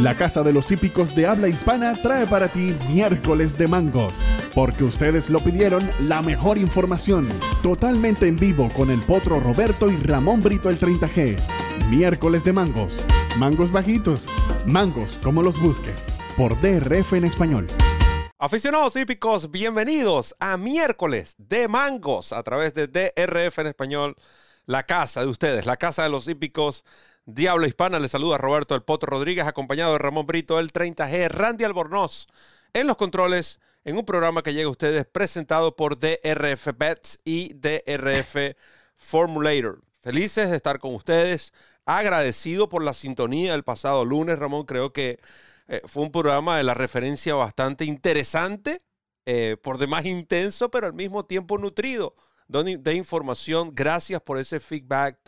La Casa de los Hípicos de Habla Hispana trae para ti miércoles de mangos, porque ustedes lo pidieron, la mejor información, totalmente en vivo con el Potro Roberto y Ramón Brito el 30G. Miércoles de mangos, mangos bajitos, mangos como los busques, por DRF en español. Aficionados hípicos, bienvenidos a miércoles de mangos a través de DRF en español, la casa de ustedes, la casa de los hípicos Diablo Hispana. Le saluda Roberto El Poto Rodríguez, acompañado de Ramón Brito, el 30G, Randy Albornoz en los controles, en un programa que llega a ustedes presentado por DRF Bets y DRF Formulator. Felices de estar con ustedes, agradecido por la sintonía del pasado lunes, Ramón. Creo que eh, fue un programa de la referencia bastante interesante, eh, por demás intenso, pero al mismo tiempo nutrido de información. Gracias por ese feedback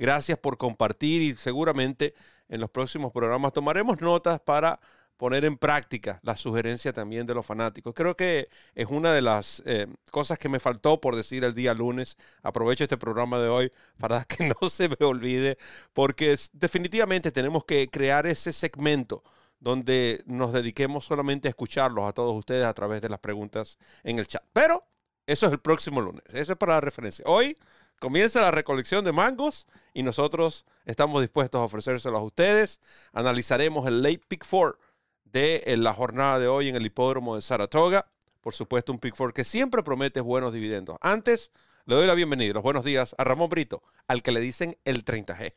Gracias por compartir y seguramente en los próximos programas tomaremos notas para poner en práctica la sugerencia también de los fanáticos. Creo que es una de las eh, cosas que me faltó por decir el día lunes. Aprovecho este programa de hoy para que no se me olvide, porque definitivamente tenemos que crear ese segmento donde nos dediquemos solamente a escucharlos a todos ustedes a través de las preguntas en el chat. Pero eso es el próximo lunes. Eso es para la referencia. Hoy Comienza la recolección de mangos y nosotros estamos dispuestos a ofrecérselos a ustedes. Analizaremos el late pick four de la jornada de hoy en el hipódromo de Saratoga. Por supuesto, un pick four que siempre promete buenos dividendos. Antes, le doy la bienvenida, los buenos días a Ramón Brito, al que le dicen el 30G.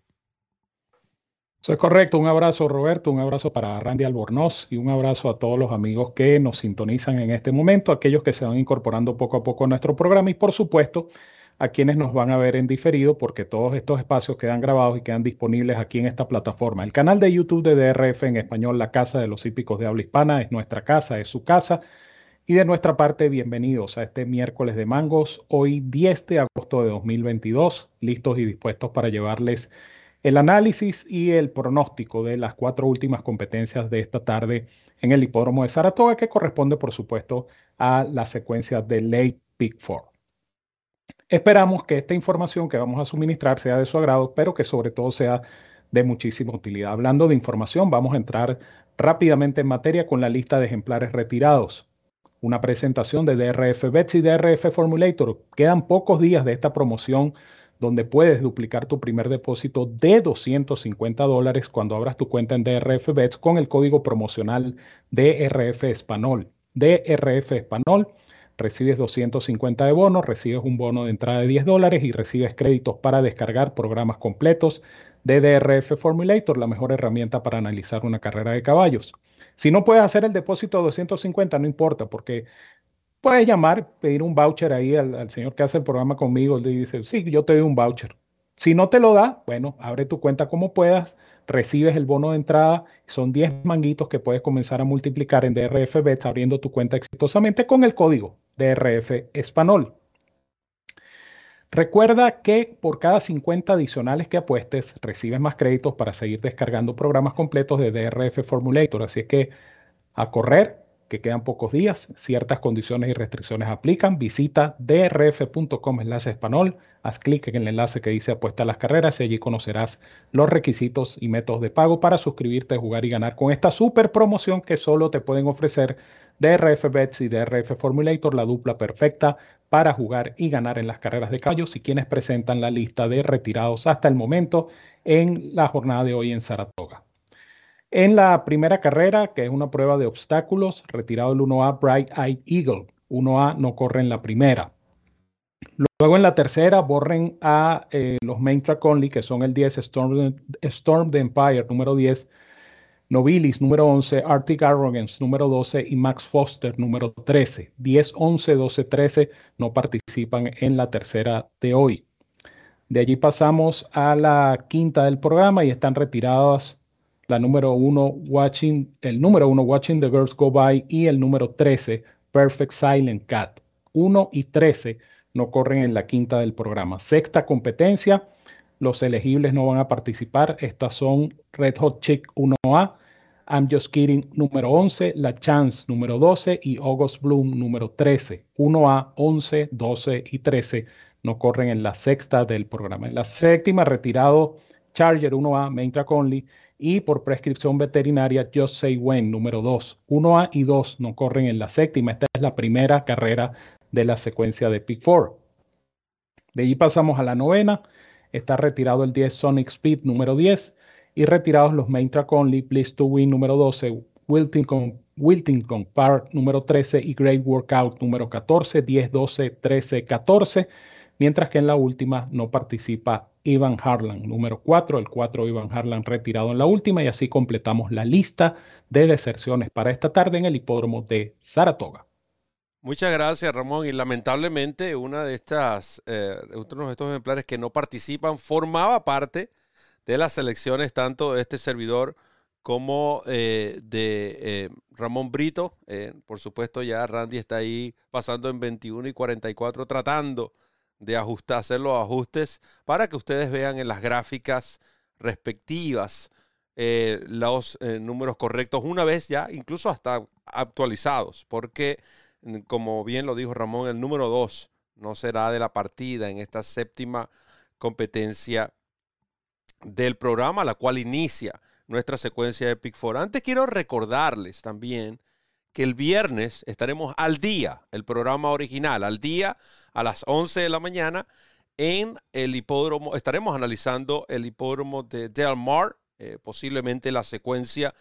Eso es correcto. Un abrazo, Roberto. Un abrazo para Randy Albornoz y un abrazo a todos los amigos que nos sintonizan en este momento, aquellos que se van incorporando poco a poco a nuestro programa y, por supuesto, a quienes nos van a ver en diferido, porque todos estos espacios quedan grabados y quedan disponibles aquí en esta plataforma. El canal de YouTube de DRF en español, La Casa de los Hípicos de Habla Hispana, es nuestra casa, es su casa. Y de nuestra parte, bienvenidos a este miércoles de mangos, hoy 10 de agosto de 2022, listos y dispuestos para llevarles el análisis y el pronóstico de las cuatro últimas competencias de esta tarde en el hipódromo de Saratoga, que corresponde, por supuesto, a la secuencia de Late Pick Four. Esperamos que esta información que vamos a suministrar sea de su agrado, pero que sobre todo sea de muchísima utilidad. Hablando de información, vamos a entrar rápidamente en materia con la lista de ejemplares retirados. Una presentación de DRF Bets y DRF Formulator. Quedan pocos días de esta promoción donde puedes duplicar tu primer depósito de 250 dólares cuando abras tu cuenta en DRF Bets con el código promocional DRF Español. DRF Español recibes 250 de bono, recibes un bono de entrada de 10 dólares y recibes créditos para descargar programas completos de DRF Formulator, la mejor herramienta para analizar una carrera de caballos. Si no puedes hacer el depósito de 250, no importa, porque puedes llamar, pedir un voucher ahí al, al señor que hace el programa conmigo, le dice, sí, yo te doy un voucher. Si no te lo da, bueno, abre tu cuenta como puedas, recibes el bono de entrada, son 10 manguitos que puedes comenzar a multiplicar en DRF Bets abriendo tu cuenta exitosamente con el código DRF Español. Recuerda que por cada 50 adicionales que apuestes, recibes más créditos para seguir descargando programas completos de DRF Formulator. Así que a correr, que quedan pocos días, ciertas condiciones y restricciones aplican. Visita drf.com español, haz clic en el enlace que dice apuesta a las carreras y allí conocerás los requisitos y métodos de pago para suscribirte, jugar y ganar con esta super promoción que solo te pueden ofrecer DRF Bets y DRF Formulator, la dupla perfecta para jugar y ganar en las carreras de caballos y quienes presentan la lista de retirados hasta el momento en la jornada de hoy en Saratoga. En la primera carrera, que es una prueba de obstáculos, retirado el 1A Bright Eyed Eagle. 1A no corre en la primera. Luego en la tercera borren a eh, los Main Track Only, que son el 10 Storm, Storm the Empire, número 10, Nobilis, número 11, Arctic Arrogance, número 12 y Max Foster, número 13. 10, 11, 12, 13 no participan en la tercera de hoy. De allí pasamos a la quinta del programa y están retiradas la número 1, Watching, el número 1, Watching the Girls Go By y el número 13, Perfect Silent Cat. 1 y 13 no corren en la quinta del programa. Sexta competencia, los elegibles no van a participar. Estas son Red Hot Chick 1A, I'm Just Kidding número 11, La Chance número 12 y August Bloom número 13. 1A, 11, 12 y 13 no corren en la sexta del programa. En la séptima, retirado Charger 1A, Main Track Only Y por prescripción veterinaria, Just Say When, número 2. 1A y 2 no corren en la séptima. Esta es la primera carrera de la secuencia de Pick 4. De allí pasamos a la novena. Está retirado el 10 Sonic Speed número 10 y retirados los Main Track Only, Please to Win número 12, Wiltington, Wiltington Park número 13 y Great Workout número 14, 10, 12, 13, 14. Mientras que en la última no participa Ivan Harlan, número 4, el 4 Ivan Harlan retirado en la última y así completamos la lista de deserciones para esta tarde en el hipódromo de Saratoga. Muchas gracias, Ramón. Y lamentablemente, una de estas, eh, uno de estos ejemplares que no participan formaba parte de las selecciones tanto de este servidor como eh, de eh, Ramón Brito. por supuesto, ya Randy está ahí pasando en 21 y 44, tratando de ajustar, hacer los ajustes para que ustedes vean en las gráficas respectivas los números correctos, una vez ya incluso hasta actualizados, porque como bien lo dijo Ramón, el número dos no será de la partida en esta séptima competencia del programa, la cual inicia nuestra secuencia de Pick Four. Antes quiero recordarles también que el viernes estaremos al día, el programa original, al día a las 11 de la mañana en el hipódromo. Estaremos analizando el hipódromo de Del Mar, eh, posiblemente la secuencia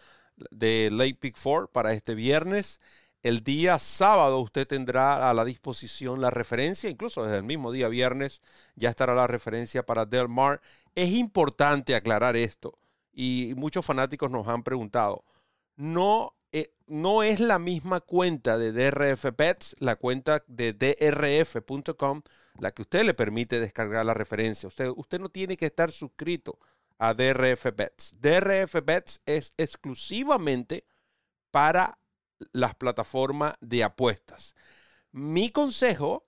de Lake Pick Four para este viernes. El día sábado usted tendrá a la disposición la referencia, incluso desde el mismo día viernes ya estará la referencia para Del Mar. Es importante aclarar esto y muchos fanáticos nos han preguntado. No, eh, no es la misma cuenta de DRF Pets, la cuenta de drf.com, la que usted le permite descargar la referencia. Usted, usted no tiene que estar suscrito a DRF Bets. DRF Bets es exclusivamente para las plataformas de apuestas. Mi consejo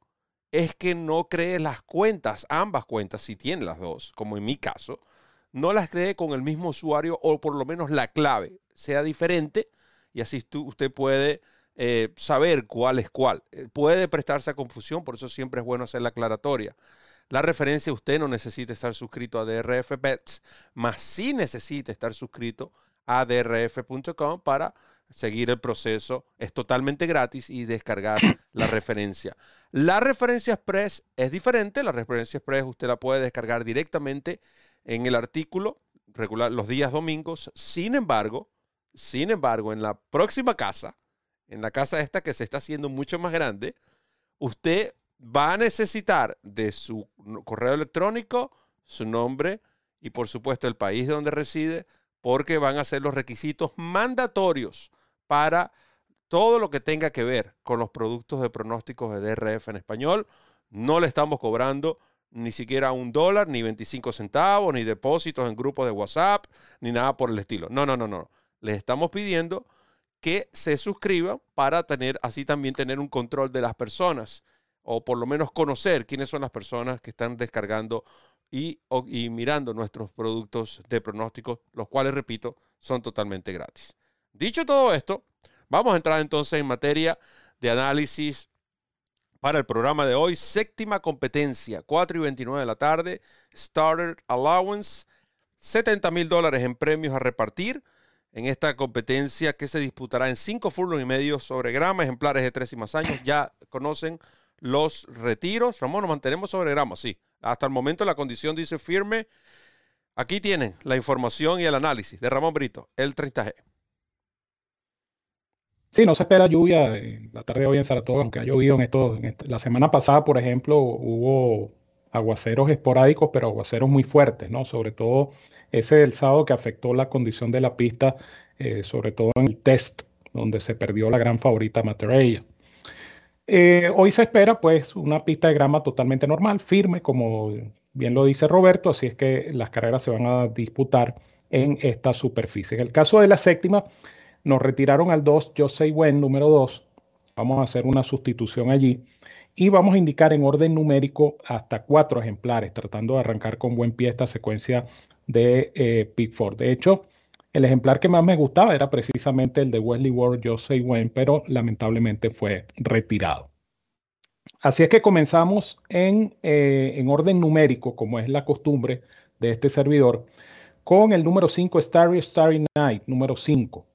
es que no cree las cuentas, ambas cuentas, si tiene las dos, como en mi caso, no las cree con el mismo usuario o por lo menos la clave sea diferente y así usted puede eh, saber cuál es cuál. Eh, puede prestarse a confusión, por eso siempre es bueno hacer la aclaratoria. La referencia, usted no necesita estar suscrito a DRF Bets, más sí necesita estar suscrito a drf.com para seguir el proceso. Es totalmente gratis y descargar la referencia. La referencia Express es diferente. La referencia Express usted la puede descargar directamente en el artículo regular los días domingos. Sin embargo, sin embargo, en la próxima casa, en la casa esta que se está haciendo mucho más grande, usted va a necesitar de su correo electrónico, su nombre y por supuesto el país de donde reside, porque van a ser los requisitos mandatorios para todo lo que tenga que ver con los productos de pronósticos de DRF en español. No le estamos cobrando ni siquiera un dólar, ni 25 centavos, ni depósitos en grupos de WhatsApp, ni nada por el estilo. No, no, no, no. Les estamos pidiendo que se suscriban para tener, así también tener un control de las personas, o por lo menos conocer quiénes son las personas que están descargando y, mirando nuestros productos de pronósticos, los cuales, repito, son totalmente gratis. Dicho todo esto, vamos a entrar entonces en materia de análisis para el programa de hoy. Séptima competencia, 4 y 29 de la tarde. Starter Allowance, 70 mil dólares en premios a repartir en esta competencia que se disputará en cinco furlongs y medio sobre grama, ejemplares de tres y más años. Ya conocen los retiros. Ramón, nos mantenemos sobre grama, sí. Hasta el momento la condición dice firme. Aquí tienen la información y el análisis de Ramón Brito, el 30G. Sí, no se espera lluvia la tarde de hoy en Saratoga, aunque ha llovido en esto. la semana pasada, por ejemplo, hubo aguaceros esporádicos, pero aguaceros muy fuertes, ¿no? Sobre todo ese del sábado que afectó la condición de la pista, eh, sobre todo en el test, donde se perdió la gran favorita Matereya. Eh, hoy se espera, pues, una pista de grama totalmente normal, firme, como bien lo dice Roberto, así es que las carreras se van a disputar en esta superficie. En el caso de la séptima, nos retiraron al 2, yo soy buen número 2. Vamos a hacer una sustitución allí. Y vamos a indicar en orden numérico hasta cuatro ejemplares, tratando de arrancar con buen pie esta secuencia de eh, Pickford. De hecho, el ejemplar que más me gustaba era precisamente el de Wesley Ward, soy buen, pero lamentablemente fue retirado. Así es que comenzamos en, eh, en orden numérico, como es la costumbre de este servidor con el número 5 Starry Starry Night, número 5.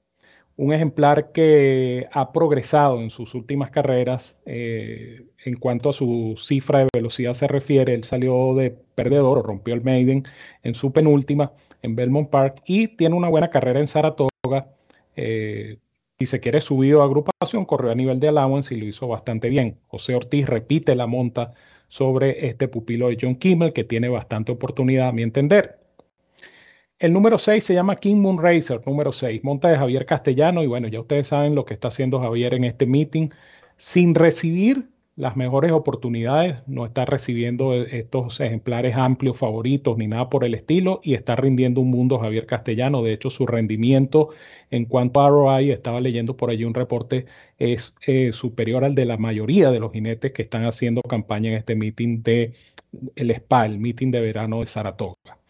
Un ejemplar que ha progresado en sus últimas carreras eh, en cuanto a su cifra de velocidad se refiere. Él salió de perdedor o rompió el Maiden en su penúltima en Belmont Park y tiene una buena carrera en Saratoga. Eh, si se quiere subido a agrupación, corrió a nivel de allowance y lo hizo bastante bien. José Ortiz repite la monta sobre este pupilo de John Kimmel, que tiene bastante oportunidad, a mi entender. El número 6 se llama King Moon Racer, número 6, monta de Javier Castellano. Y bueno, ya ustedes saben lo que está haciendo Javier en este meeting. Sin recibir las mejores oportunidades, no está recibiendo estos ejemplares amplios favoritos ni nada por el estilo y está rindiendo un mundo Javier Castellano. De hecho, su rendimiento en cuanto a ROI, estaba leyendo por allí un reporte, es eh, superior al de la mayoría de los jinetes que están haciendo campaña en este meeting de el SPA, el meeting de verano de Saratoga.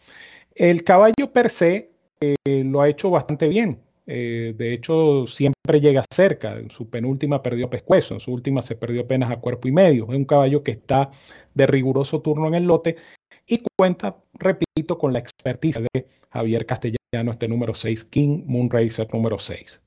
El caballo per se eh, lo ha hecho bastante bien. Eh, de hecho, siempre llega cerca. En su penúltima perdió pescuezo, en su última se perdió apenas a cuerpo y medio. Es un caballo que está de riguroso turno en el lote y cuenta, repito, con la expertise de Javier Castellano, este número 6, King Moonracer número 6.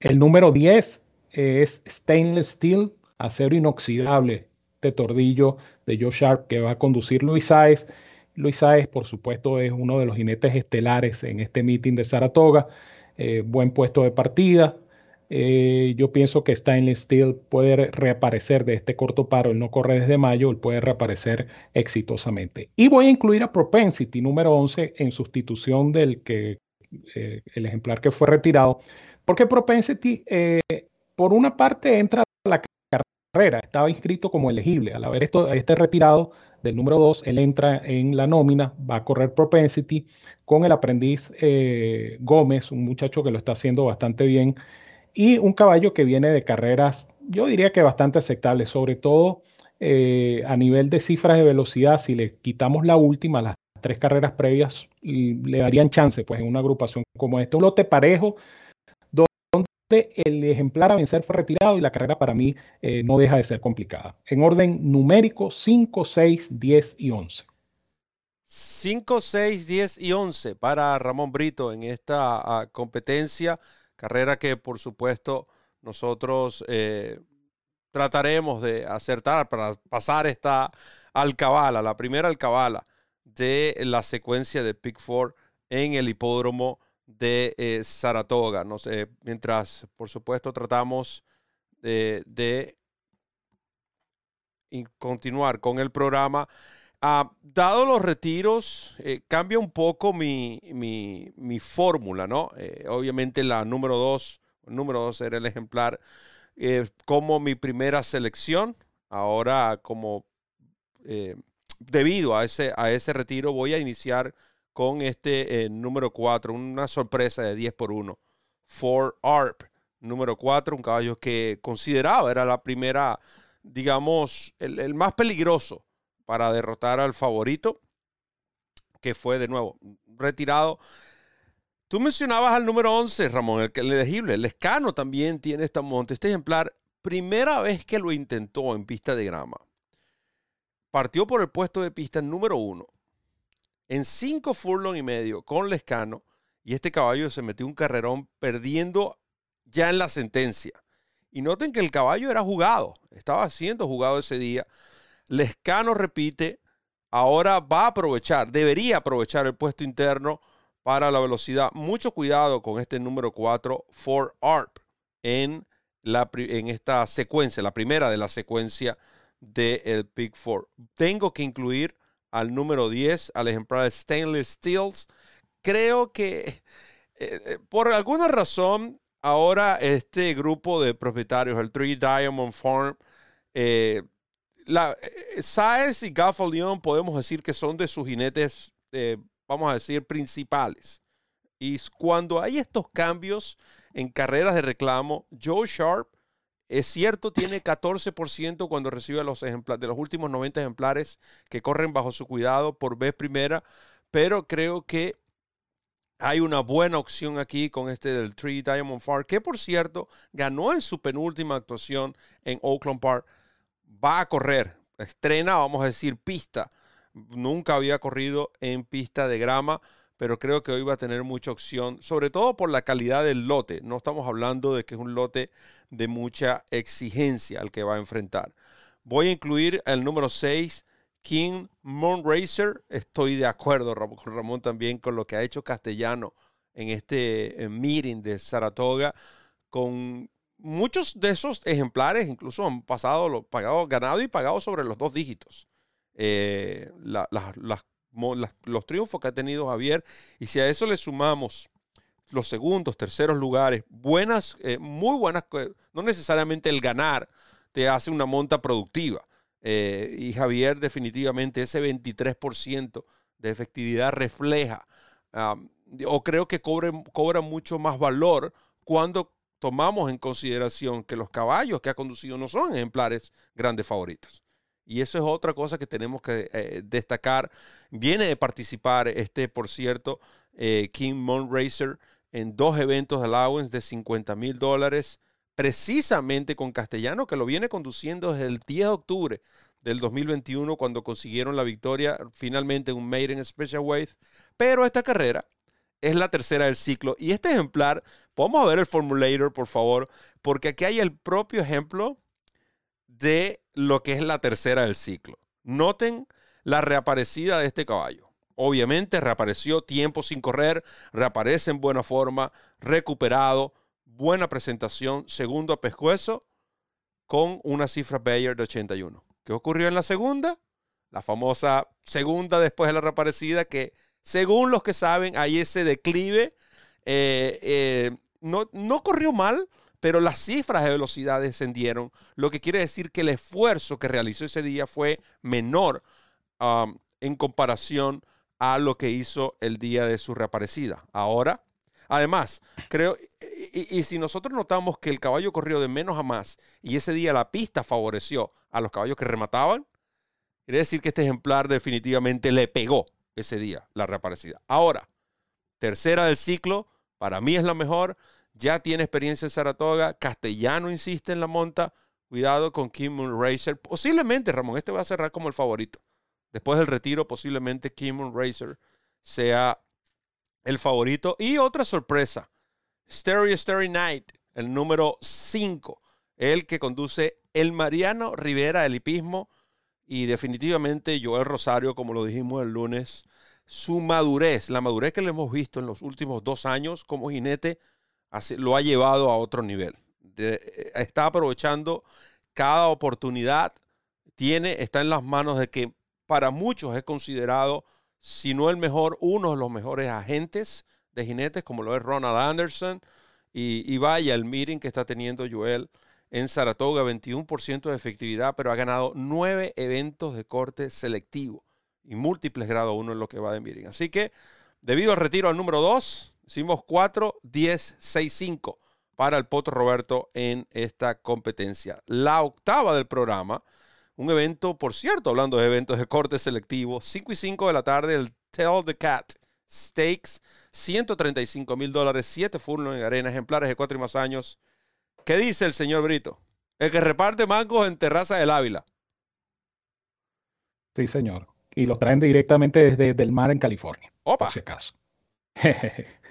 El número 10 es Stainless Steel, acero inoxidable de tordillo de Joe Sharp que va a conducir Luis Saez. Luis Saez, por supuesto, es uno de los jinetes estelares en este meeting de Saratoga. Eh, buen puesto de partida. Eh, yo pienso que Stainless Steel puede reaparecer de este corto paro. Él no corre desde mayo, él puede reaparecer exitosamente. Y voy a incluir a Propensity número 11 en sustitución del que eh, el ejemplar que fue retirado, porque Propensity, por una parte, entra a la carrera, estaba inscrito como elegible. Al haber esto, este retirado, del número 2, él entra en la nómina, va a correr Propensity con el aprendiz eh, Gómez, un muchacho que lo está haciendo bastante bien, y un caballo que viene de carreras, yo diría que bastante aceptables, sobre todo eh, a nivel de cifras de velocidad, si le quitamos la última, las tres carreras previas, le darían chance pues en una agrupación como esta. Un lote parejo, el ejemplar a vencer fue retirado y la carrera para mí eh, no deja de ser complicada. En orden numérico, 5, 6, 10 y 11. 5, 6, 10 y 11 para Ramón Brito en esta ah, competencia, carrera que por supuesto nosotros eh, trataremos de acertar para pasar esta alcabala, la primera alcabala de la secuencia de Pick Four en el hipódromo de eh, Saratoga. No sé, mientras, por supuesto, tratamos de, continuar con el programa. Ah, dado los retiros, eh, cambia un poco mi, fórmula, ¿no? Eh, obviamente la número dos, número dos era el ejemplar como mi primera selección. Ahora, como debido a ese, a ese retiro, voy a iniciar con este eh, número 4, una sorpresa de 10 por 1. For ARP, número 4, un caballo que consideraba era la primera, digamos, el, más peligroso para derrotar al favorito, que fue de nuevo retirado. Tú mencionabas al número 11, Ramón, el, el elegible. El escano también tiene esta monte. Este ejemplar, primera vez que lo intentó en pista de grama, partió por el puesto de pista número 1 en cinco furlong y medio con Lescano y este caballo se metió un carrerón perdiendo ya en la sentencia. Y noten que el caballo era jugado, estaba siendo jugado ese día. Lescano repite, ahora va a aprovechar, debería aprovechar el puesto interno para la velocidad. Mucho cuidado con este número 4, for ARP, en, la, en esta secuencia, la primera de la secuencia del el Pick Four. Tengo que incluir al número 10, al ejemplar Stainless Steels. Creo que eh, eh, por alguna razón ahora este grupo de propietarios, el Three Diamond Farm, eh, la, Saez y Gaffal Leon podemos decir que son de sus jinetes, vamos a decir, principales. Y cuando hay estos cambios en carreras de reclamo, Joe Sharp es cierto, tiene 14% cuando recibe los ejemplares, de los últimos 90 ejemplares que corren bajo su cuidado por vez primera, pero creo que hay una buena opción aquí con este del Tree Diamond Far, que por cierto ganó en su penúltima actuación en Oakland Park. Va a correr, estrena, vamos a decir, pista. Nunca había corrido en pista de grama pero creo que hoy va a tener mucha opción, sobre todo por la calidad del lote. No estamos hablando de que es un lote de mucha exigencia al que va a enfrentar. Voy a incluir el número 6, King Moonracer. Estoy de acuerdo con Ramón también con lo que ha hecho Castellano en este meeting de Saratoga, con muchos de esos ejemplares incluso han pasado, pagado, ganado y pagado sobre los dos dígitos. Eh, los triunfos que ha tenido Javier, y si a eso le sumamos los segundos, terceros lugares, buenas, eh, muy buenas, no necesariamente el ganar te hace una monta productiva. Eh, y Javier definitivamente ese 23% de efectividad refleja o creo que cobra mucho más valor cuando tomamos en consideración que los caballos que ha conducido no son ejemplares grandes favoritos. Y eso es otra cosa que tenemos que eh, destacar. Viene de participar este, por cierto, eh, King Mon Racer en dos eventos de allowance de 50 mil dólares, precisamente con Castellano, que lo viene conduciendo desde el 10 de octubre del 2021, cuando consiguieron la victoria finalmente en un Maiden Special Weight. Pero esta carrera es la tercera del ciclo. Y este ejemplar, a ver el formulator, por favor, porque aquí hay el propio ejemplo de lo que es la tercera del ciclo. Noten la reaparecida de este caballo. Obviamente reapareció tiempo sin correr, reaparece en buena forma, recuperado, buena presentación, segundo a pescuezo, con una cifra Bayer de 81. ¿Qué ocurrió en la segunda? La famosa segunda después de la reaparecida que según los que saben, hay ese declive. Eh, eh, no, no corrió mal, pero las cifras de velocidad descendieron, lo que quiere decir que el esfuerzo que realizó ese día fue menor um, en comparación a lo que hizo el día de su reaparecida. Ahora, además, creo, y, y, si nosotros notamos que el caballo corrió de menos a más y ese día la pista favoreció a los caballos que remataban, quiere decir que este ejemplar definitivamente le pegó ese día, la reaparecida. Ahora, tercera del ciclo, para mí es la mejor. Ya tiene experiencia en Saratoga. Castellano insiste en la monta. Cuidado con Kim Moon Racer. Posiblemente, Ramón, este va a cerrar como el favorito. Después del retiro, posiblemente Kim Moon Racer sea el favorito. Y otra sorpresa. Stereo Starry Night, el número 5. El que conduce el Mariano Rivera, el hipismo y definitivamente Joel Rosario, como lo dijimos el lunes, su madurez, la madurez que le hemos visto en los últimos dos años como jinete, lo ha llevado a otro nivel. Eh, está aprovechando cada oportunidad, tiene, está en las manos de que para muchos es considerado, si no el mejor, uno de los mejores agentes de jinetes, como lo es Ronald Anderson. Y, y vaya el meeting que está teniendo Joel en Saratoga, 21% de efectividad, pero ha ganado nueve eventos de corte selectivo y múltiples grado 1 en lo que va de Miren. Así que, debido al retiro al número 2, hicimos 4, 10, 6, 5 para el Potro Roberto en esta competencia. La octava del programa, un evento, por cierto, hablando de eventos de corte selectivo, 5 y 5 de la tarde, el Tell the Cat Stakes, 135 mil dólares, 7 furlong en arena, ejemplares de 4 y más años. ¿Qué dice el señor Brito? El que reparte mangos en Terraza del Ávila. Sí, señor. Y los traen directamente desde el mar en California. Opa. Por si acaso.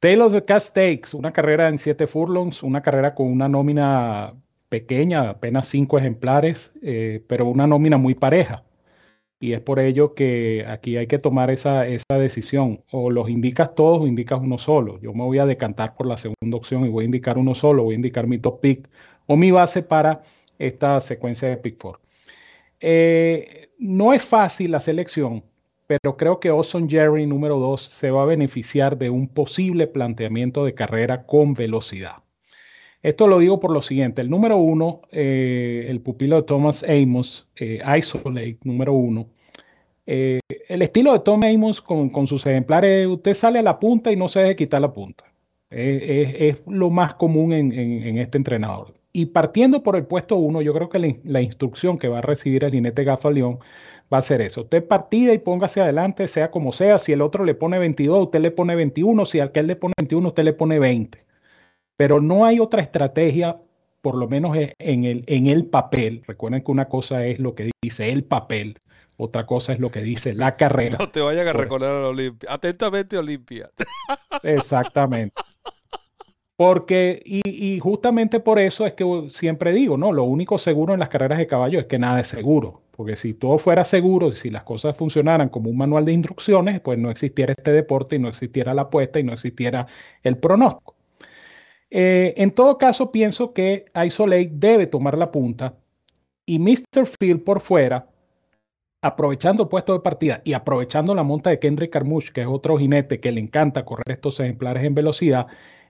Tale of the Cast Stakes, una carrera en siete furlongs, una carrera con una nómina pequeña, apenas cinco ejemplares, eh, pero una nómina muy pareja. Y es por ello que aquí hay que tomar esa, esa decisión. O los indicas todos o indicas uno solo. Yo me voy a decantar por la segunda opción y voy a indicar uno solo. Voy a indicar mi top pick o mi base para esta secuencia de pick four. Eh, no es fácil la selección, pero creo que Awesome Jerry número 2 se va a beneficiar de un posible planteamiento de carrera con velocidad. Esto lo digo por lo siguiente. El número uno, eh, el pupilo de Thomas Amos, eh, Isolate, número uno. Eh, el estilo de Tom Amos con, sus ejemplares, usted sale a la punta y no se deje quitar la punta. es, lo más común en, este entrenador. Y partiendo por el puesto uno, yo creo que la, instrucción que va a recibir el jinete Gafaleón va a ser eso. Usted partida y póngase adelante, sea como sea. Si el otro le pone 22, usted le pone 21. Si al que él le pone 21, usted le pone 20 pero no hay otra estrategia, por lo menos en el, en el papel. Recuerden que una cosa es lo que dice el papel, Otra cosa es lo que dice la carrera. No te vayan a recordar a la Olimpia. Atentamente, Olimpia. Exactamente. Porque, y, justamente por eso es que siempre digo, ¿no? Lo único seguro en las carreras de caballo es que nada es seguro. Porque si todo fuera seguro, si las cosas funcionaran como un manual de instrucciones, pues no existiera este deporte y no existiera la apuesta y no existiera el pronóstico. Eh, en todo caso, pienso que Isolate debe tomar la punta y Mr. Field por fuera, aprovechando el puesto de partida y aprovechando la monta de Kendrick Carmouche, que es otro jinete que le encanta correr estos ejemplares en velocidad,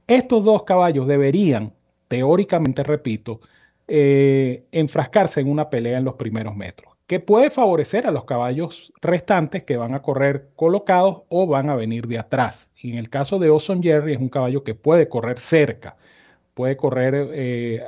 estos dos caballos deberían, teóricamente, repito, eh, enfrascarse en una pelea en los primeros metros, que puede favorecer a los caballos restantes que van a correr colocados o van a venir de atrás. Y en el caso de Ozone Jerry es un caballo que puede correr cerca, puede correr, eh,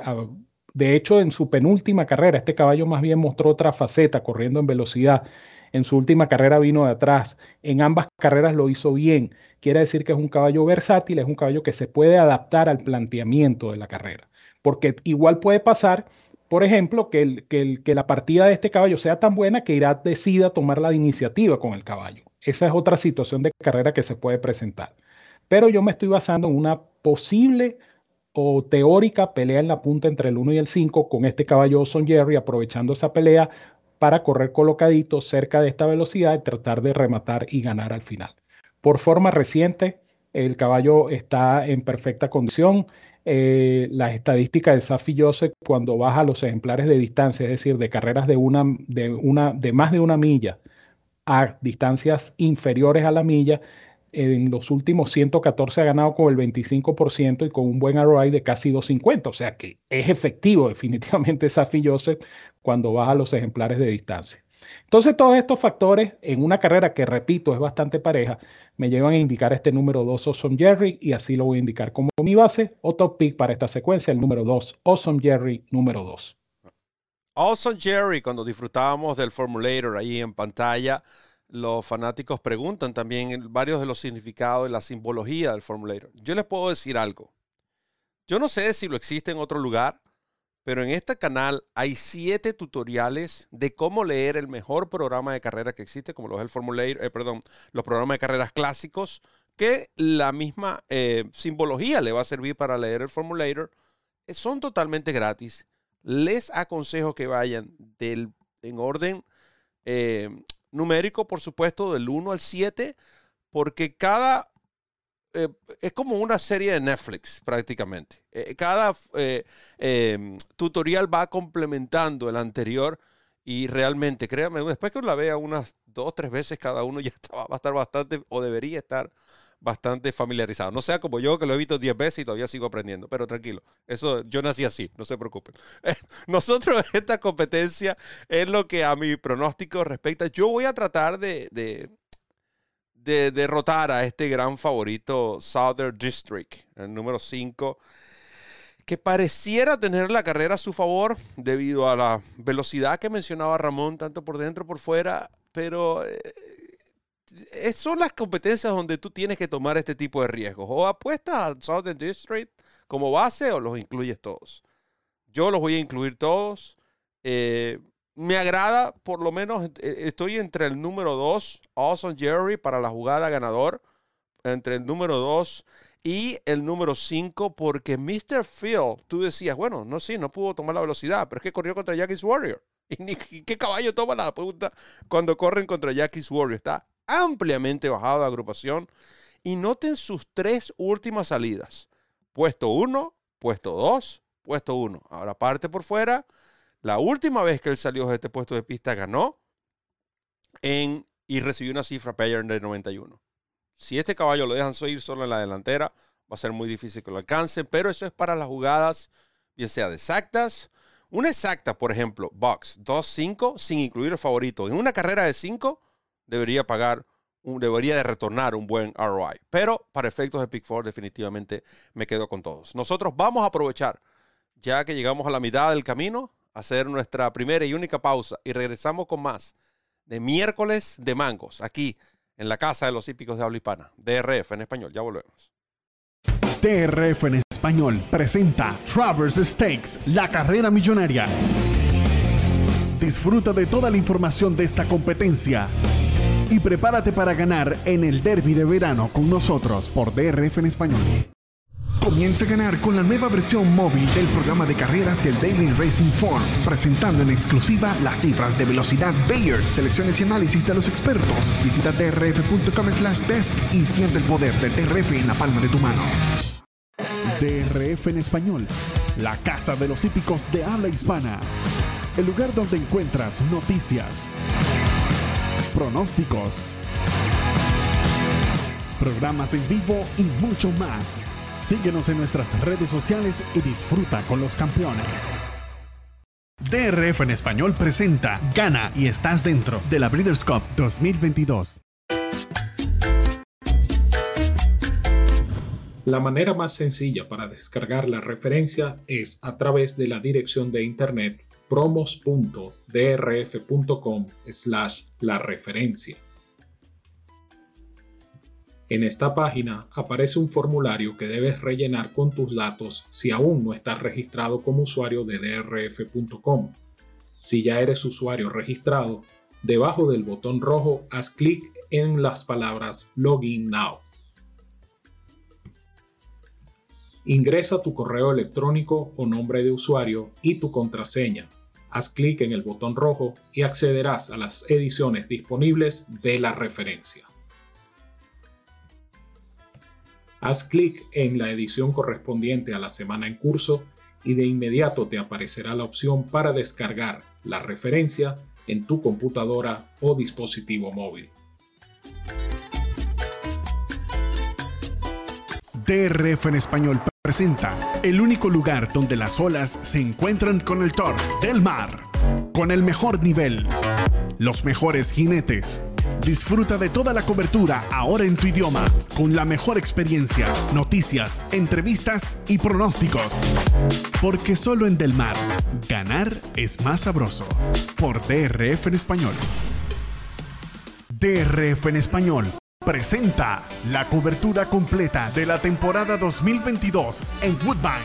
de hecho en su penúltima carrera, este caballo más bien mostró otra faceta corriendo en velocidad. En su última carrera vino de atrás, en ambas carreras lo hizo bien quiere decir que es un caballo versátil, es un caballo que se puede adaptar al planteamiento de la carrera. Porque igual puede pasar, por ejemplo, que, que, la partida de este caballo sea tan buena que Irá decida tomar la iniciativa con el caballo. Esa es otra situación de carrera que se puede presentar. Pero yo me estoy basando en una posible o teórica pelea en la punta entre el 1 y el 5 con este caballo Son Jerry, aprovechando esa pelea para correr colocadito cerca de esta velocidad y tratar de rematar y ganar al final. Por forma reciente, el caballo está en perfecta condición. Eh, las estadísticas de Safi Joseph cuando baja los ejemplares de distancia, es decir, de carreras de, una, de, una, de más de una milla a distancias inferiores a la milla, en los últimos 114 ha ganado con el 25% y con un buen ROI de casi 250. O sea que es efectivo definitivamente Safi Joseph cuando baja los ejemplares de distancia. Entonces, todos estos factores en una carrera que, repito, es bastante pareja, me llevan a indicar este número 2 Awesome Jerry y así lo voy a indicar como mi base o top pick para esta secuencia, el número 2 Awesome Jerry número 2. Awesome Jerry, cuando disfrutábamos del Formulator ahí en pantalla, los fanáticos preguntan también varios de los significados y la simbología del Formulator. Yo les puedo decir algo. Yo no sé si lo existe en otro lugar, pero en este canal hay siete tutoriales de cómo leer el mejor programa de carrera que existe, como lo es el Formulator, eh, perdón, los programas de carreras clásicos, que la misma eh, simbología le va a servir para leer el Formulator. Eh, son totalmente gratis. Les aconsejo que vayan del, en orden numérico, por supuesto, del 1 al 7, porque cada eh, es como una serie de Netflix prácticamente. Eh, cada eh, em, tutorial va complementando el anterior y realmente, créanme, después que la vea unas dos, tres veces cada uno, ya va a estar bastante o debería estar bastante familiarizado. No sea como yo que lo he visto diez veces y todavía sigo aprendiendo, pero tranquilo, eso yo nací así, no se preocupen. Nosotros esta competencia es lo que a mi pronóstico respecta. Yo voy a tratar de derrotar a este gran favorito Southern District, el número 5, que pareciera tener la carrera a su favor debido a la velocidad que mencionaba Ramón, tanto por dentro como por fuera, pero eh, son las competencias donde tú tienes que tomar este tipo de riesgos. O apuestas a Southern District como base o los incluyes todos. Yo los voy a incluir todos. Eh, me agrada, por lo menos eh, estoy entre el número 2, Awesome Jerry, para la jugada ganador, entre el número 2 y el número 5, porque Mr. Phil, tú decías, bueno, no, sí, no pudo tomar la velocidad, pero es que corrió contra Jackie's Warrior. ¿Y qué caballo toma la punta cuando corren contra Jackie's Warrior? Está ampliamente bajado de agrupación. Y noten sus tres últimas salidas. Puesto 1, puesto 2, puesto 1. Ahora parte por fuera la última vez que él salió de este puesto de pista ganó en, y recibió una cifra payer de 91. Si este caballo lo dejan ir solo en la delantera, va a ser muy difícil que lo alcancen, pero eso es para las jugadas, bien sea de exactas. Una exacta, por ejemplo, box 2-5, sin incluir el favorito. En una carrera de 5, debería pagar, debería de retornar un buen ROI. Pero para efectos de Pick 4, definitivamente me quedo con todos. Nosotros vamos a aprovechar, ya que llegamos a la mitad del camino, hacer nuestra primera y única pausa y regresamos con más de miércoles de mangos aquí en la Casa de los Hípicos de Habla Hispana, DRF en español. Ya volvemos. DRF en español presenta Travers Stakes, la carrera millonaria Disfruta de toda la información de esta competencia y prepárate para ganar en el derby de verano con nosotros por DRF en español. Comienza a ganar con la nueva versión móvil del programa de carreras del Daily Racing Form, presentando en exclusiva las cifras de velocidad Bayer, selecciones y análisis de los expertos. Visita drf.com slash best y siente el poder de DRF en la palma de tu mano. DRF en español, la casa de los hípicos de habla hispana. El lugar donde encuentras noticias, pronósticos, programas en vivo y mucho más. Síguenos en nuestras redes sociales y disfruta con los campeones. DRF en español presenta Gana y estás dentro de la Breeders' Cup 2022. La manera más sencilla para descargar la referencia es a través de la dirección de internet promos.drf.com slash la referencia. En esta página aparece un formulario que debes rellenar con tus datos si aún no estás registrado como usuario de drf.com. Si ya eres usuario registrado, debajo del botón rojo haz clic en las palabras Login Now. Ingresa tu correo electrónico o nombre de usuario y tu contraseña. Haz clic en el botón rojo y accederás a las ediciones disponibles de la referencia. Haz clic en la edición correspondiente a la semana en curso y de inmediato te aparecerá la opción para descargar la referencia en tu computadora o dispositivo móvil. DRF en español presenta el único lugar donde las olas se encuentran con el Thor del mar, con el mejor nivel, los mejores jinetes Disfruta de toda la cobertura ahora en tu idioma, con la mejor experiencia, noticias, entrevistas y pronósticos. Porque solo en Del Mar, ganar es más sabroso. Por DRF en español. DRF en español presenta la cobertura completa de la temporada 2022 en Woodbine,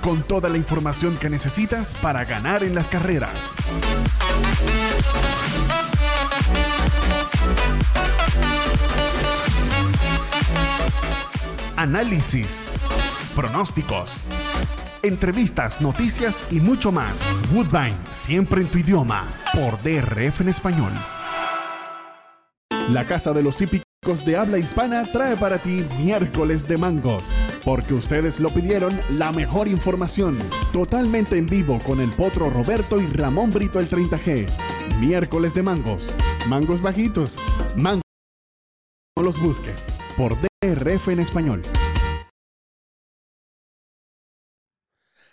con toda la información que necesitas para ganar en las carreras. Análisis, pronósticos, entrevistas, noticias y mucho más. Woodbine, siempre en tu idioma, por DRF en español. La Casa de los Hípicos de Habla Hispana trae para ti miércoles de mangos, porque ustedes lo pidieron la mejor información, totalmente en vivo con el Potro Roberto y Ramón Brito el 30G. Miércoles de mangos, mangos bajitos, mangos no los busques, por DRF en español.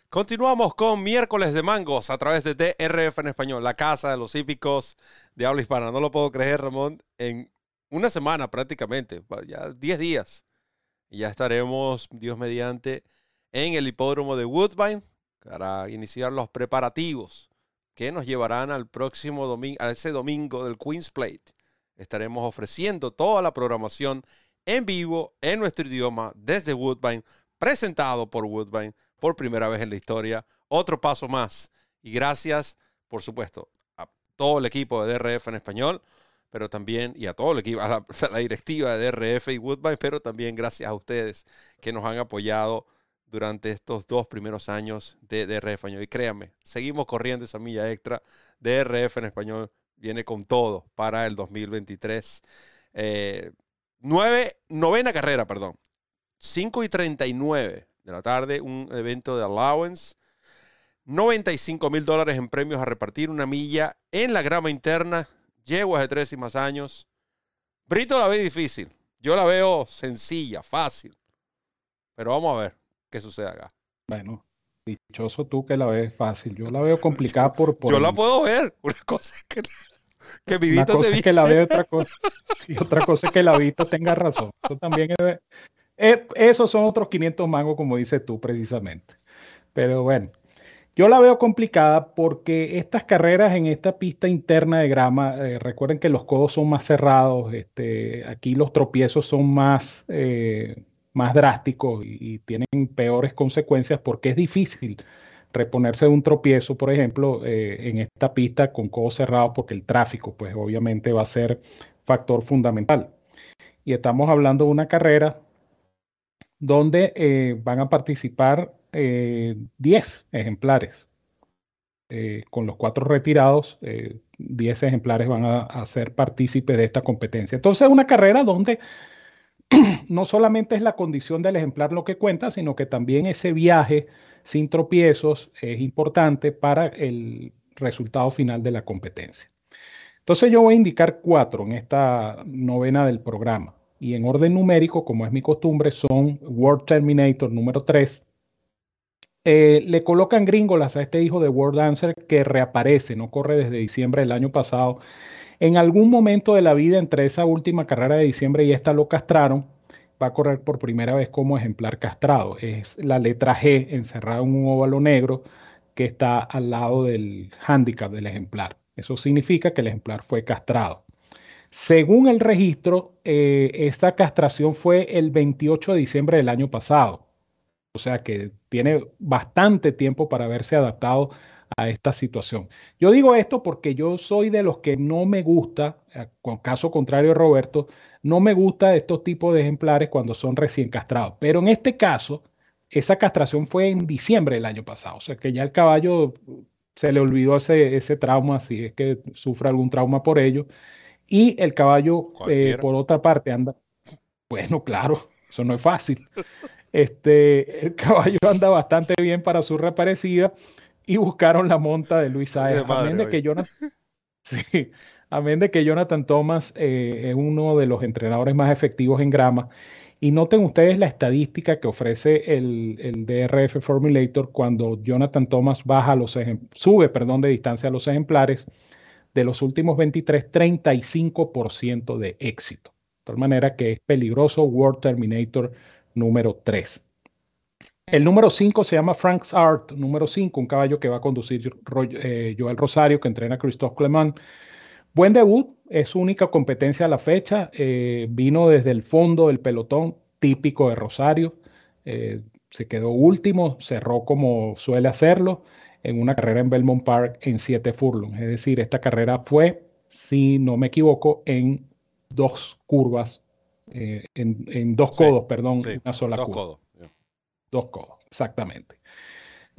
Continuamos con miércoles de mangos a través de DRF en español, la casa de los hípicos de habla hispana. No lo puedo creer, Ramón, en una semana prácticamente, ya 10 días. Ya estaremos, Dios mediante, en el hipódromo de Woodbine para iniciar los preparativos que nos llevarán al próximo domingo, a ese domingo del Queen's Plate. Estaremos ofreciendo toda la programación en vivo en nuestro idioma desde Woodbine, presentado por Woodbine por primera vez en la historia. Otro paso más. Y gracias, por supuesto, a todo el equipo de DRF en español, pero también, y a todo el equipo, a la, directiva de DRF y Woodbine, pero también gracias a ustedes que nos han apoyado durante estos dos primeros años de DRF español. Y créanme, seguimos corriendo esa milla extra. DRF en español viene con todo para el 2023. Eh, nueve, novena carrera, perdón. 5 y 39 de la tarde, un evento de allowance. 95 mil dólares en premios a repartir, una milla en la grama interna, yeguas de tres y más años. Brito la ve difícil, yo la veo sencilla, fácil, pero vamos a ver qué sucede acá. Bueno, dichoso tú que la ves fácil, yo la veo complicada por... yo la puedo ver, una cosa es que... Una cosa es que la veo otra cosa. Y otra cosa es que la vista tenga razón. Eso también es, eh, esos son otros 500 mangos, como dices tú, precisamente. Pero bueno, yo la veo complicada porque estas carreras en esta pista interna de grama, eh, recuerden que los codos son más cerrados, este, aquí los tropiezos son más, eh, más drásticos y, tienen peores consecuencias porque es difícil reponerse de un tropiezo, por ejemplo, eh, en esta pista con codo cerrado, porque el tráfico, pues obviamente va a ser factor fundamental. Y estamos hablando de una carrera donde eh, van a participar 10 eh, ejemplares. con los cuatro retirados, 10 ejemplares van a, a, ser partícipes de esta competencia. Entonces, es una carrera donde no solamente es la condición del ejemplar lo que cuenta, sino que también ese viaje sin tropiezos es importante para el resultado final de la competencia. Entonces yo voy a indicar cuatro en esta novena del programa y en orden numérico, como es mi costumbre, son World Terminator número 3. Eh, le colocan gringolas a este hijo de World Dancer que reaparece, no corre desde diciembre del año pasado. En algún momento de la vida, entre esa última carrera de diciembre y esta, lo castraron va a correr por primera vez como ejemplar castrado. Es la letra G encerrada en un óvalo negro que está al lado del handicap del ejemplar. Eso significa que el ejemplar fue castrado. Según el registro, eh, esta castración fue el 28 de diciembre del año pasado. O sea que tiene bastante tiempo para haberse adaptado a esta situación. Yo digo esto porque yo soy de los que no me gusta, eh, con caso contrario a Roberto, no me gusta estos tipos de ejemplares cuando son recién castrados. Pero en este caso, esa castración fue en diciembre del año pasado, o sea que ya el caballo se le olvidó ese, ese trauma, si es que sufre algún trauma por ello. Y el caballo, eh, por otra parte, anda, bueno, claro, eso no es fácil. Este, el caballo anda bastante bien para su reaparecida y buscaron la monta de Luis Saez. Amén de que Jonathan, sí, amén de que Jonathan Thomas eh, es uno de los entrenadores más efectivos en grama. Y noten ustedes la estadística que ofrece el, el DRF Formulator cuando Jonathan Thomas baja los sube perdón, de distancia a los ejemplares. De los últimos 23, 35% de éxito. De tal manera que es peligroso World Terminator número 3. El número 5 se llama Frank's Art, número 5, un caballo que va a conducir eh, Joel Rosario, que entrena a Christophe Clement. Buen debut, es su única competencia a la fecha. Eh, vino desde el fondo del pelotón, típico de Rosario. Eh, se quedó último, cerró como suele hacerlo en una carrera en Belmont Park en 7 furlongs. Es decir, esta carrera fue, si no me equivoco, en dos curvas, en, dos codos, perdón, una sola curva. Dos codos, exactamente.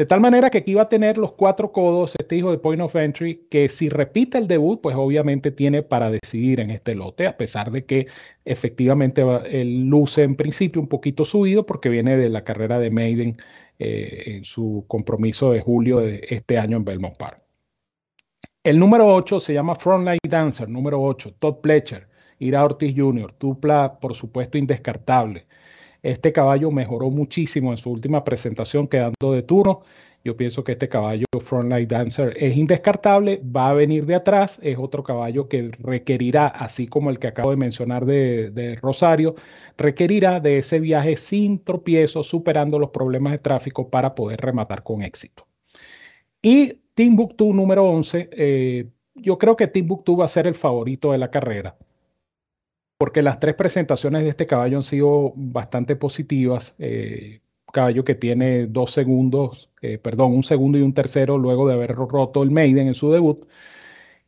De tal manera que aquí va a tener los cuatro codos, este hijo de Point of Entry, que si repite el debut, pues obviamente tiene para decidir en este lote, a pesar de que efectivamente luce en principio un poquito subido porque viene de la carrera de Maiden eh, en su compromiso de julio de este año en Belmont Park. El número 8 se llama Frontline Dancer, número 8, Todd Pletcher, Ira Ortiz Jr., dupla por supuesto indescartable. Este caballo mejoró muchísimo en su última presentación quedando de turno. Yo pienso que este caballo Frontline Dancer es indescartable, va a venir de atrás, es otro caballo que requerirá, así como el que acabo de mencionar de, Rosario, requerirá de ese viaje sin tropiezo, superando los problemas de tráfico para poder rematar con éxito. Y Timbuktu número 11, eh, yo creo que Timbuktu va a ser el favorito de la carrera porque las tres presentaciones de este caballo han sido bastante positivas. Eh, caballo que tiene dos segundos, eh, perdón, un segundo y un tercero luego de haber roto el Maiden en su debut.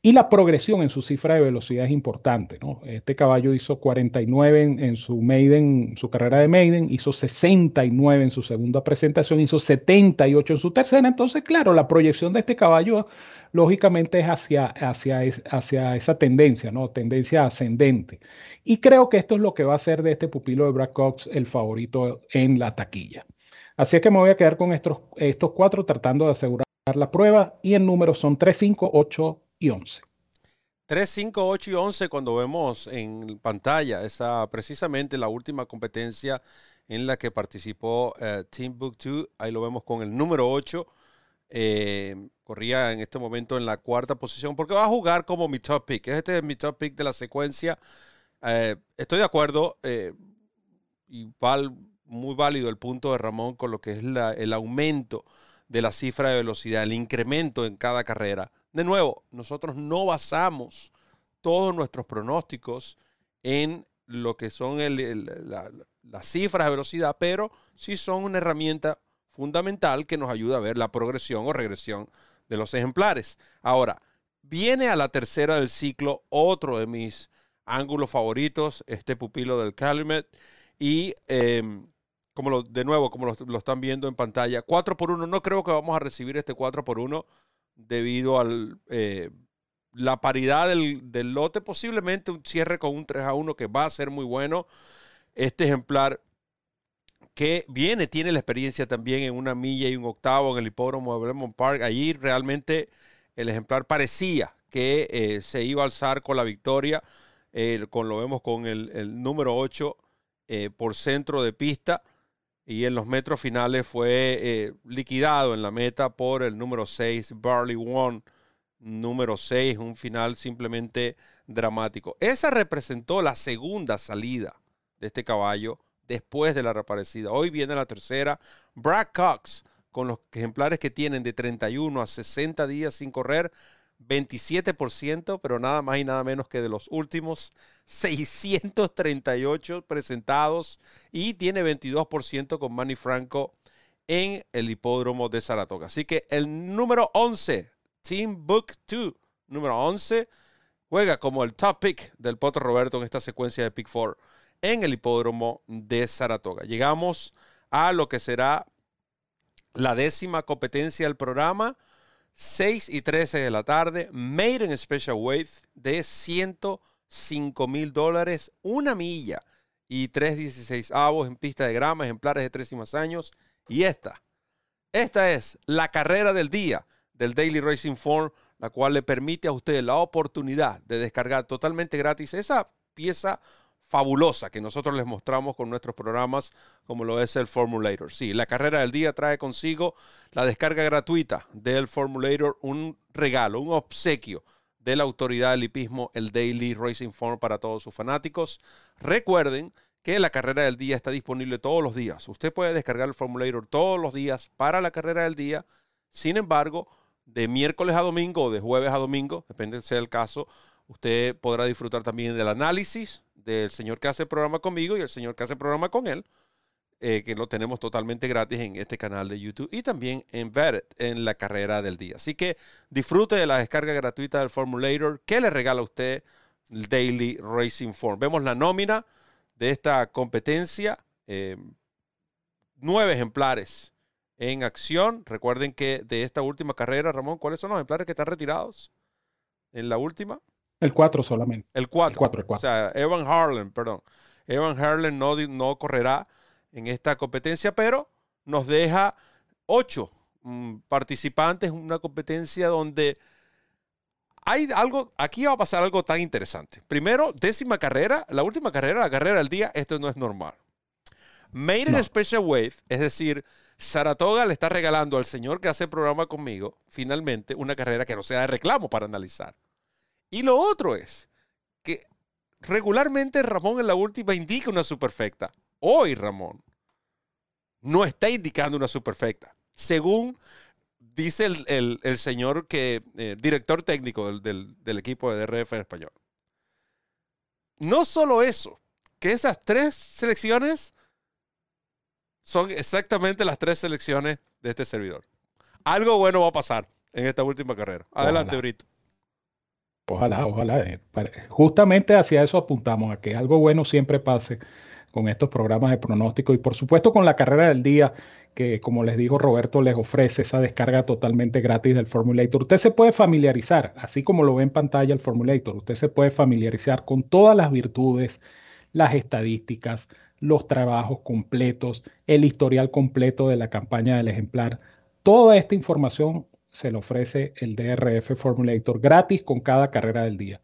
Y la progresión en su cifra de velocidad es importante. ¿no? Este caballo hizo 49 en, su Maiden, su carrera de Maiden, hizo 69 en su segunda presentación, hizo 78 en su tercera. Entonces, claro, la proyección de este caballo lógicamente es hacia, hacia, hacia esa tendencia, ¿no? Tendencia ascendente. Y creo que esto es lo que va a hacer de este pupilo de Brad Cox el favorito en la taquilla. Así es que me voy a quedar con estos, estos cuatro tratando de asegurar la prueba y en números son 3, 5, 8 y 11. 3, 5, 8 y 11 cuando vemos en pantalla esa precisamente la última competencia en la que participó eh, Team Book 2. Ahí lo vemos con el número 8. Eh, corría en este momento en la cuarta posición porque va a jugar como mi top pick. Este es mi top pick de la secuencia. Eh, estoy de acuerdo y val, muy válido el punto de Ramón con lo que es el aumento de la cifra de velocidad, el incremento en cada carrera de nuevo, nosotros no basamos todos nuestros pronósticos en lo que son las cifras de velocidad, pero sí son una herramienta fundamental que nos ayuda a ver la progresión o regresión de los ejemplares. Ahora, viene a la tercera del ciclo otro de mis ángulos favoritos, este pupilo del Calumet. Y em, como lo, de nuevo, como lo, están viendo en pantalla, 4 por 1 no creo que vamos a recibir este 4 por 1 debido a eh, la paridad del, del, lote, posiblemente un cierre con un 3 a 1 que va a ser muy bueno. Este ejemplar que viene, tiene la experiencia también en una milla y un octavo en el hipódromo de Belmont Park. Allí realmente el ejemplar parecía que eh, se iba a alzar con la victoria, con, lo vemos con el, el número 8 eh, por centro de pista y en los metros finales fue eh, liquidado en la meta por el número 6, Barley One, número 6, un final simplemente dramático. Esa representó la segunda salida de este caballo después de la reaparecida. Hoy viene la tercera, Brad Cox, con los ejemplares que tienen de 31 a 60 días sin correr, 27%, pero nada más y nada menos que de los últimos 638 presentados y tiene 22% con Manny Franco en el hipódromo de Saratoga. Así que el número 11, Team Book 2, número 11, juega como el top pick del Potro Roberto en esta secuencia de pick 4 en el hipódromo de Saratoga. Llegamos a lo que será la décima competencia del programa. 6 y 13 de la tarde, Made in Special Weight de 105 mil dólares, una milla y 3.16 avos en pista de grama, ejemplares de tres y más años. Y esta, esta es la carrera del día del Daily Racing Form, la cual le permite a usted la oportunidad de descargar totalmente gratis esa pieza fabulosa que nosotros les mostramos con nuestros programas, como lo es el Formulator. Sí, la carrera del día trae consigo la descarga gratuita del Formulator, un regalo, un obsequio de la autoridad del hipismo, el Daily Racing Form para todos sus fanáticos. Recuerden que la carrera del día está disponible todos los días. Usted puede descargar el Formulator todos los días para la carrera del día. Sin embargo, de miércoles a domingo o de jueves a domingo, depende de sea el caso, usted podrá disfrutar también del análisis del señor que hace el programa conmigo y el señor que hace el programa con él, eh, que lo tenemos totalmente gratis en este canal de YouTube y también en Vetted, en la carrera del día. Así que disfrute de la descarga gratuita del Formulator que le regala a usted el Daily Racing Form. Vemos la nómina de esta competencia. Eh, nueve ejemplares en acción. Recuerden que de esta última carrera, Ramón, ¿cuáles son los ejemplares que están retirados en la última? El 4 solamente. El 4. O sea, Evan Harlan, perdón. Evan Harlan no, no correrá en esta competencia, pero nos deja 8 mm, participantes en una competencia donde hay algo, aquí va a pasar algo tan interesante. Primero, décima carrera, la última carrera, la carrera del día, esto no es normal. Made in Special Wave, es decir, Saratoga le está regalando al señor que hace el programa conmigo, finalmente, una carrera que no sea de reclamo para analizar. Y lo otro es que regularmente Ramón en la última indica una superfecta. Hoy Ramón no está indicando una superfecta. Según dice el, señor que, eh, director técnico del, del equipo de DRF en español. No solo eso, que esas tres selecciones son exactamente las tres selecciones de este servidor. Algo bueno va a pasar en esta última carrera. Adelante, Brito. Ojalá, ojalá. Eh, justamente hacia eso apuntamos, a que algo bueno siempre pase con estos programas de pronóstico y por supuesto con la carrera del día, que como les dijo Roberto, les ofrece esa descarga totalmente gratis del Formulator. Usted se puede familiarizar, así como lo ve en pantalla el Formulator, usted se puede familiarizar con todas las virtudes, las estadísticas, los trabajos completos, el historial completo de la campaña del ejemplar. Toda esta información se le ofrece el DRF Formulator gratis con cada carrera del día.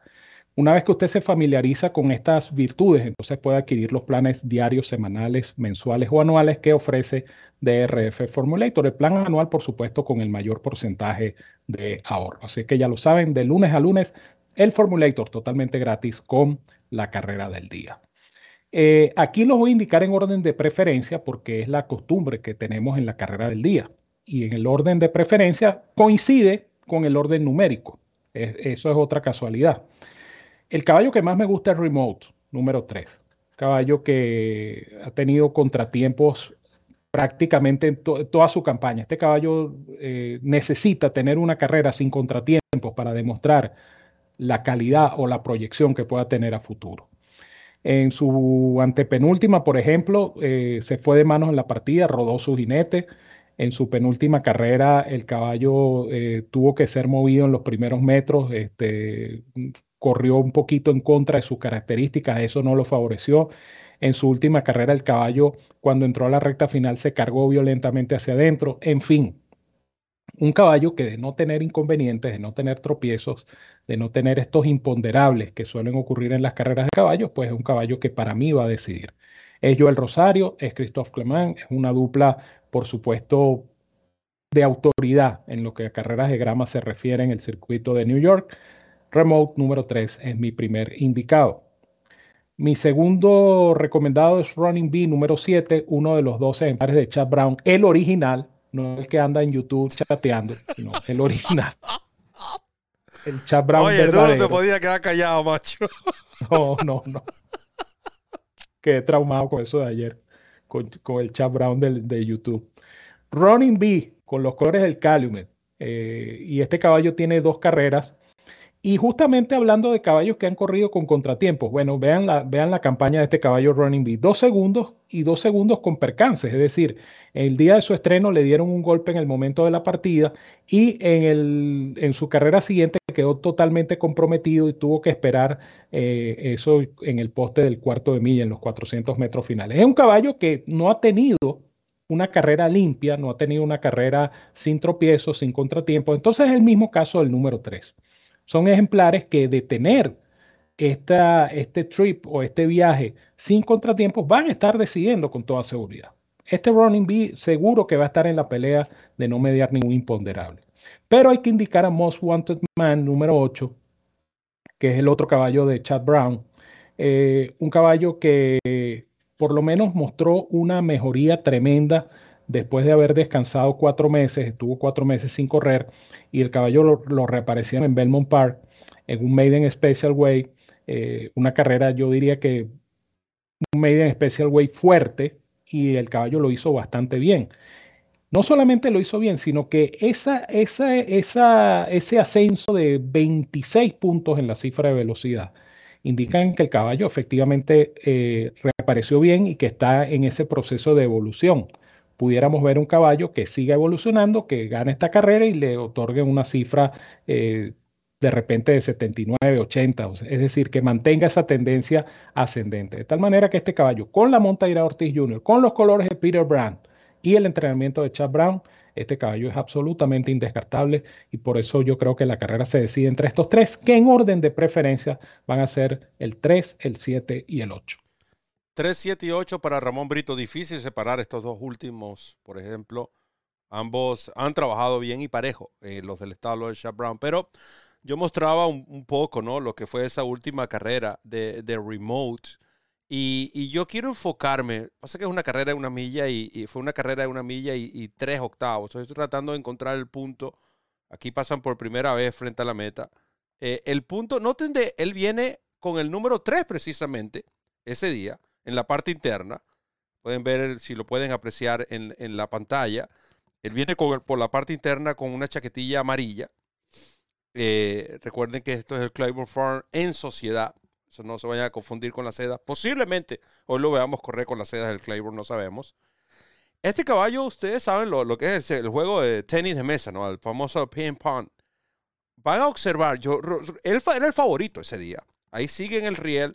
Una vez que usted se familiariza con estas virtudes, entonces puede adquirir los planes diarios, semanales, mensuales o anuales que ofrece DRF Formulator. El plan anual, por supuesto, con el mayor porcentaje de ahorro. Así que ya lo saben, de lunes a lunes, el Formulator totalmente gratis con la carrera del día. Eh, aquí los voy a indicar en orden de preferencia porque es la costumbre que tenemos en la carrera del día y en el orden de preferencia coincide con el orden numérico. eso es otra casualidad. El caballo que más me gusta es Remote, número 3. Caballo que ha tenido contratiempos prácticamente en toda su campaña. Este caballo eh, necesita tener una carrera sin contratiempos para demostrar la calidad o la proyección que pueda tener a futuro. En su antepenúltima, por ejemplo, eh, se fue de manos en la partida, rodó su jinete. En su penúltima carrera, el caballo eh, tuvo que ser movido en los primeros metros, este, corrió un poquito en contra de sus características, eso no lo favoreció. En su última carrera, el caballo, cuando entró a la recta final, se cargó violentamente hacia adentro. En fin, un caballo que de no tener inconvenientes, de no tener tropiezos, de no tener estos imponderables que suelen ocurrir en las carreras de caballos, pues es un caballo que para mí va a decidir. Es Joel Rosario, es Christophe Clement, es una dupla, por supuesto, de autoridad en lo que a carreras de grama se refiere en el circuito de New York. Remote número 3 es mi primer indicado. Mi segundo recomendado es Running B número 7, uno de los 12 ejemplares de Chad Brown, el original, no el que anda en YouTube chateando, sino el original. El Chad Brown Oye, tú no te podías quedar callado, macho. No, no, no. Quedé traumado con eso de ayer, con, el Chad Brown de, YouTube. Running B, con los colores del Calumet. Eh, y este caballo tiene dos carreras y justamente hablando de caballos que han corrido con contratiempos, bueno, vean la, vean la campaña de este caballo Running Bee, dos segundos y dos segundos con percances, es decir, el día de su estreno le dieron un golpe en el momento de la partida y en, el, en su carrera siguiente quedó totalmente comprometido y tuvo que esperar eh, eso en el poste del cuarto de milla, en los 400 metros finales. Es un caballo que no ha tenido una carrera limpia, no ha tenido una carrera sin tropiezos, sin contratiempos, entonces es el mismo caso del número 3 son ejemplares que de tener esta, este trip o este viaje sin contratiempos van a estar decidiendo con toda seguridad. Este Running Bee seguro que va a estar en la pelea de no mediar ningún imponderable. Pero hay que indicar a Most Wanted Man número 8, que es el otro caballo de Chad Brown. Eh, un caballo que por lo menos mostró una mejoría tremenda después de haber descansado cuatro meses, estuvo cuatro meses sin correr y el caballo lo, reaparecieron en Belmont Park en un Maiden Special Way, eh, una carrera yo diría que un Maiden Special Way fuerte y el caballo lo hizo bastante bien. No solamente lo hizo bien, sino que esa, esa, esa, ese ascenso de 26 puntos en la cifra de velocidad indican que el caballo efectivamente eh, reapareció bien y que está en ese proceso de evolución pudiéramos ver un caballo que siga evolucionando, que gane esta carrera y le otorgue una cifra eh, de repente de 79, 80, es decir, que mantenga esa tendencia ascendente. De tal manera que este caballo, con la monta de Ortiz Jr., con los colores de Peter Brand y el entrenamiento de Chad Brown, este caballo es absolutamente indescartable y por eso yo creo que la carrera se decide entre estos tres, que en orden de preferencia van a ser el 3, el 7 y el 8. 3, 7 y 8 para Ramón Brito. Difícil separar estos dos últimos, por ejemplo. Ambos han trabajado bien y parejo, eh, los del establo de Chad Brown. Pero yo mostraba un, poco, ¿no? Lo que fue esa última carrera de, de Remote. Y, yo quiero enfocarme. Pasa que es una carrera de una milla y, fue una carrera de una milla y, tres octavos. estoy tratando de encontrar el punto. Aquí pasan por primera vez frente a la meta. Eh, el punto, noten de, él viene con el número 3 precisamente ese día en la parte interna. Pueden ver si lo pueden apreciar en, la pantalla. Él viene por la parte interna con una chaquetilla amarilla. Eh, recuerden que esto es el Claiborne Farm en sociedad. Eso no se vayan a confundir con la seda. Posiblemente hoy lo veamos correr con las sedas del Claiborne, no sabemos. Este caballo, ustedes saben lo, que es el, juego de tenis de mesa, ¿no? El famoso ping pong. Van a observar, yo, él era el favorito ese día. Ahí sigue en el riel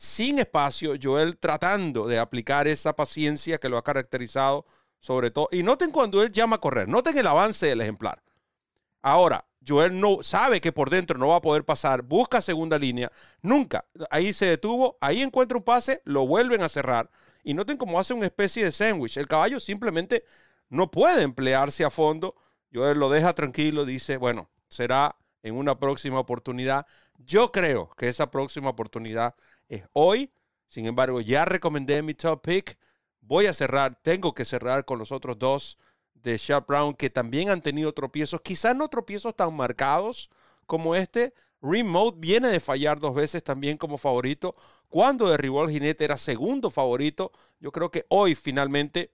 sin espacio, Joel tratando de aplicar esa paciencia que lo ha caracterizado sobre todo. Y noten cuando él llama a correr, noten el avance del ejemplar. Ahora, Joel no sabe que por dentro no va a poder pasar, busca segunda línea, nunca. Ahí se detuvo, ahí encuentra un pase, lo vuelven a cerrar. Y noten cómo hace una especie de sándwich. El caballo simplemente no puede emplearse a fondo. Joel lo deja tranquilo, dice, bueno, será en una próxima oportunidad. Yo creo que esa próxima oportunidad es hoy. Sin embargo, ya recomendé mi top pick. Voy a cerrar, tengo que cerrar con los otros dos de Sharp Brown que también han tenido tropiezos, quizás no tropiezos tan marcados como este. Remote viene de fallar dos veces también como favorito. Cuando derribó al jinete era segundo favorito. Yo creo que hoy finalmente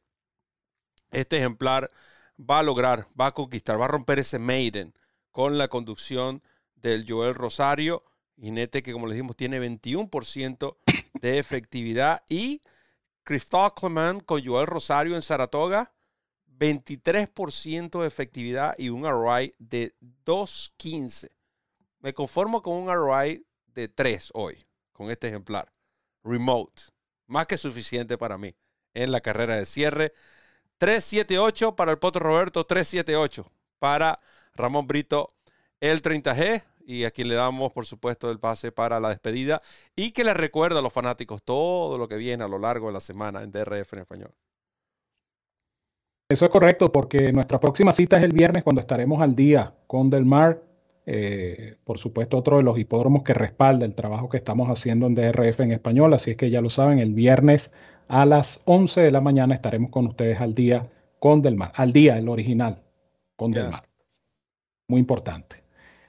este ejemplar va a lograr, va a conquistar, va a romper ese maiden con la conducción del Joel Rosario, jinete que como les dijimos tiene 21% de efectividad y Christophe Clement con Joel Rosario en Saratoga, 23% de efectividad y un ROI de 2.15. Me conformo con un ROI de 3 hoy, con este ejemplar. Remote. Más que suficiente para mí en la carrera de cierre. 378 para el Potro Roberto, 378 para Ramón Brito, el 30G. Y aquí le damos, por supuesto, el pase para la despedida. Y que le recuerda a los fanáticos todo lo que viene a lo largo de la semana en DRF en español. Eso es correcto, porque nuestra próxima cita es el viernes cuando estaremos al día con Del Mar. Eh, por supuesto, otro de los hipódromos que respalda el trabajo que estamos haciendo en DRF en español. Así es que ya lo saben, el viernes a las 11 de la mañana estaremos con ustedes al día con Del Mar. Al día, el original, con Del Mar. Muy importante.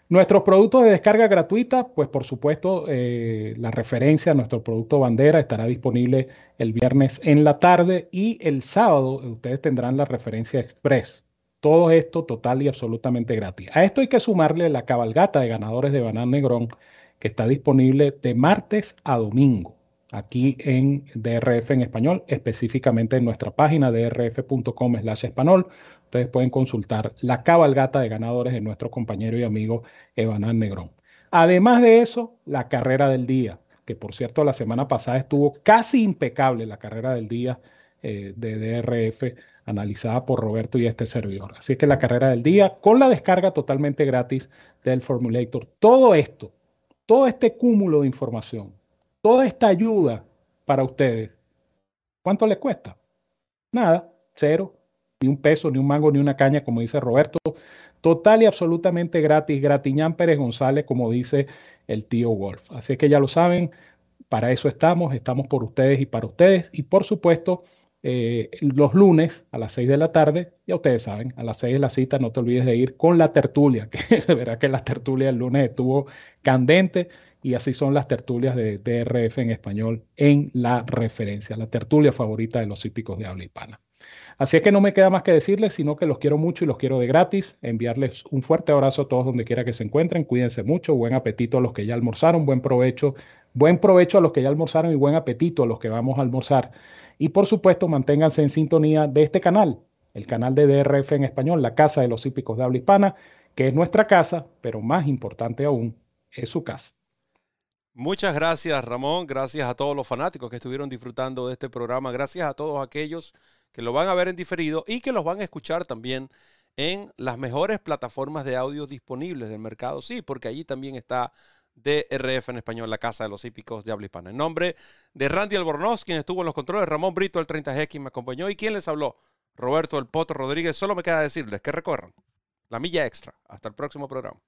Nuestros productos de descarga gratuita, pues por supuesto, eh, la referencia a nuestro producto bandera estará disponible el viernes en la tarde y el sábado ustedes tendrán la referencia express. Todo esto total y absolutamente gratis. A esto hay que sumarle la cabalgata de ganadores de Banán Negrón que está disponible de martes a domingo aquí en DRF en español, específicamente en nuestra página drf.com slash español. Ustedes pueden consultar la cabalgata de ganadores de nuestro compañero y amigo Evanán Negrón. Además de eso, la carrera del día, que por cierto la semana pasada estuvo casi impecable la carrera del día eh, de DRF analizada por Roberto y este servidor. Así que la carrera del día con la descarga totalmente gratis del Formulator. Todo esto, todo este cúmulo de información, toda esta ayuda para ustedes, ¿cuánto les cuesta? Nada, cero, ni un peso, ni un mango, ni una caña, como dice Roberto. Total y absolutamente gratis, gratiñán Pérez González, como dice el tío Wolf. Así que ya lo saben, para eso estamos, estamos por ustedes y para ustedes. Y por supuesto, eh, los lunes a las 6 de la tarde, ya ustedes saben, a las 6 de la cita, no te olvides de ir con la tertulia, que de verdad que la tertulia el lunes estuvo candente y así son las tertulias de DRF en español en la referencia, la tertulia favorita de los hípicos de habla hispana. Así es que no me queda más que decirles, sino que los quiero mucho y los quiero de gratis. Enviarles un fuerte abrazo a todos donde quiera que se encuentren. Cuídense mucho. Buen apetito a los que ya almorzaron. Buen provecho. Buen provecho a los que ya almorzaron y buen apetito a los que vamos a almorzar. Y por supuesto, manténganse en sintonía de este canal, el canal de DRF en español, la Casa de los Hípicos de Habla Hispana, que es nuestra casa, pero más importante aún, es su casa. Muchas gracias, Ramón. Gracias a todos los fanáticos que estuvieron disfrutando de este programa. Gracias a todos aquellos que lo van a ver en diferido y que los van a escuchar también en las mejores plataformas de audio disponibles del mercado. Sí, porque allí también está DRF en español, la Casa de los Hípicos de Habla Hispana. En nombre de Randy Albornoz, quien estuvo en los controles, Ramón Brito, el 30G, quien me acompañó y quien les habló, Roberto El Poto Rodríguez. Solo me queda decirles que recorran la milla extra. Hasta el próximo programa.